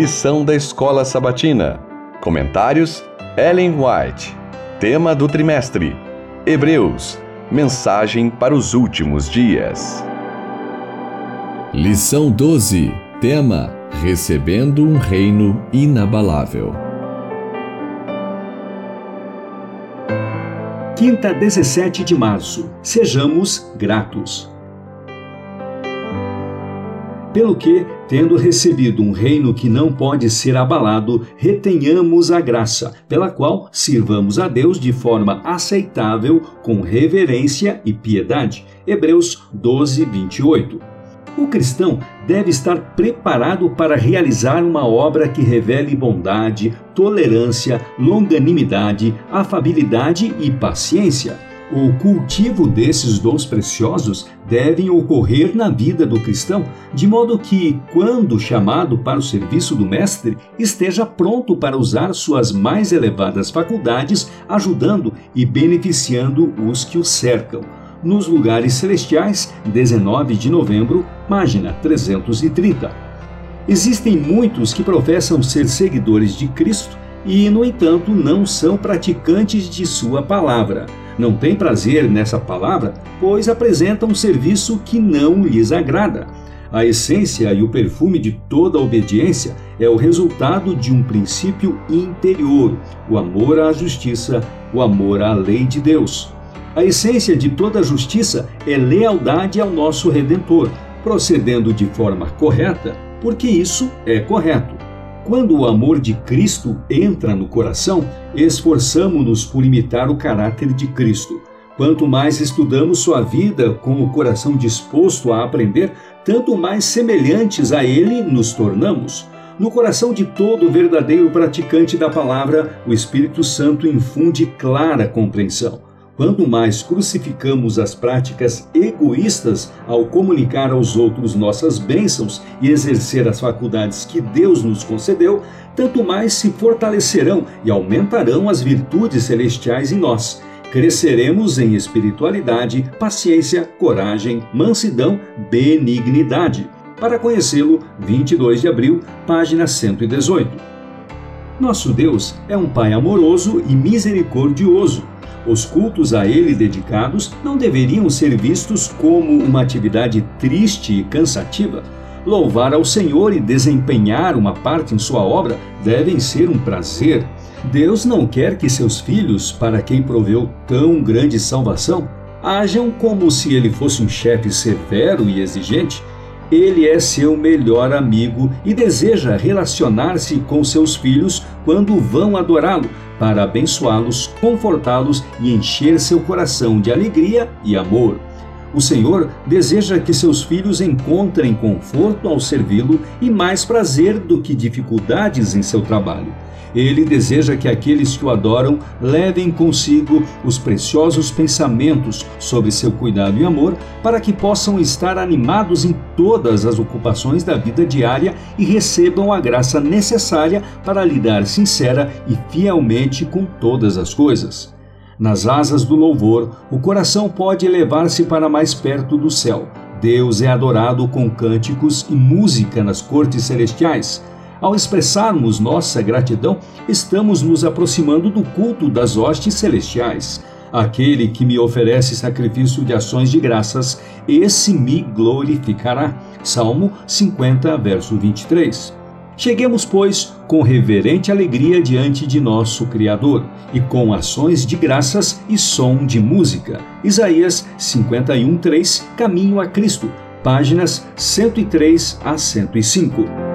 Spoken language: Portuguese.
Lição da Escola Sabatina. Comentários: Ellen White. Tema do trimestre: Hebreus. Mensagem para os últimos dias. Lição 12. Tema: Recebendo um reino inabalável. Quinta, 17 de março. Sejamos gratos. Pelo que, tendo recebido um reino que não pode ser abalado, retenhamos a graça, pela qual sirvamos a Deus de forma aceitável, com reverência e piedade. Hebreus 12, 28. O cristão deve estar preparado para realizar uma obra que revele bondade, tolerância, longanimidade, afabilidade e paciência. O cultivo desses dons preciosos devem ocorrer na vida do cristão, de modo que, quando chamado para o serviço do Mestre, esteja pronto para usar suas mais elevadas faculdades, ajudando e beneficiando os que o cercam. Nos Lugares Celestiais, 19 de novembro, página 330. Existem muitos que professam ser seguidores de Cristo e, no entanto, não são praticantes de Sua palavra não têm prazer nessa palavra, pois apresentam um serviço que não lhes agrada. A essência e o perfume de toda obediência é o resultado de um princípio interior, o amor à justiça, o amor à lei de Deus. A essência de toda justiça é lealdade ao nosso Redentor, procedendo de forma correta, porque isso é correto. Quando o amor de Cristo entra no coração, esforçamo-nos por imitar o caráter de Cristo. Quanto mais estudamos sua vida com o coração disposto a aprender, tanto mais semelhantes a ele nos tornamos. No coração de todo verdadeiro praticante da palavra, o Espírito Santo infunde clara compreensão. Quanto mais crucificamos as práticas egoístas ao comunicar aos outros nossas bênçãos e exercer as faculdades que Deus nos concedeu, tanto mais se fortalecerão e aumentarão as virtudes celestiais em nós. Cresceremos em espiritualidade, paciência, coragem, mansidão, benignidade. Para conhecê-lo, 22 de abril, página 118. Nosso Deus é um Pai amoroso e misericordioso os cultos a ele dedicados não deveriam ser vistos como uma atividade triste e cansativa. Louvar ao Senhor e desempenhar uma parte em sua obra devem ser um prazer. Deus não quer que seus filhos, para quem proveu tão grande salvação, ajam como se ele fosse um chefe severo e exigente. Ele é seu melhor amigo e deseja relacionar-se com seus filhos quando vão adorá-lo, para abençoá-los, confortá-los e encher seu coração de alegria e amor. O Senhor deseja que seus filhos encontrem conforto ao servi-lo e mais prazer do que dificuldades em seu trabalho. Ele deseja que aqueles que o adoram levem consigo os preciosos pensamentos sobre seu cuidado e amor, para que possam estar animados em todas as ocupações da vida diária e recebam a graça necessária para lidar sincera e fielmente com todas as coisas. Nas asas do louvor, o coração pode elevar-se para mais perto do céu. Deus é adorado com cânticos e música nas cortes celestiais. Ao expressarmos nossa gratidão, estamos nos aproximando do culto das hostes celestiais. Aquele que me oferece sacrifício de ações de graças, esse me glorificará. Salmo 50, verso 23. Cheguemos, pois, com reverente alegria diante de nosso Criador e com ações de graças e som de música. Isaías 51:3 Caminho a Cristo, páginas 103 a 105.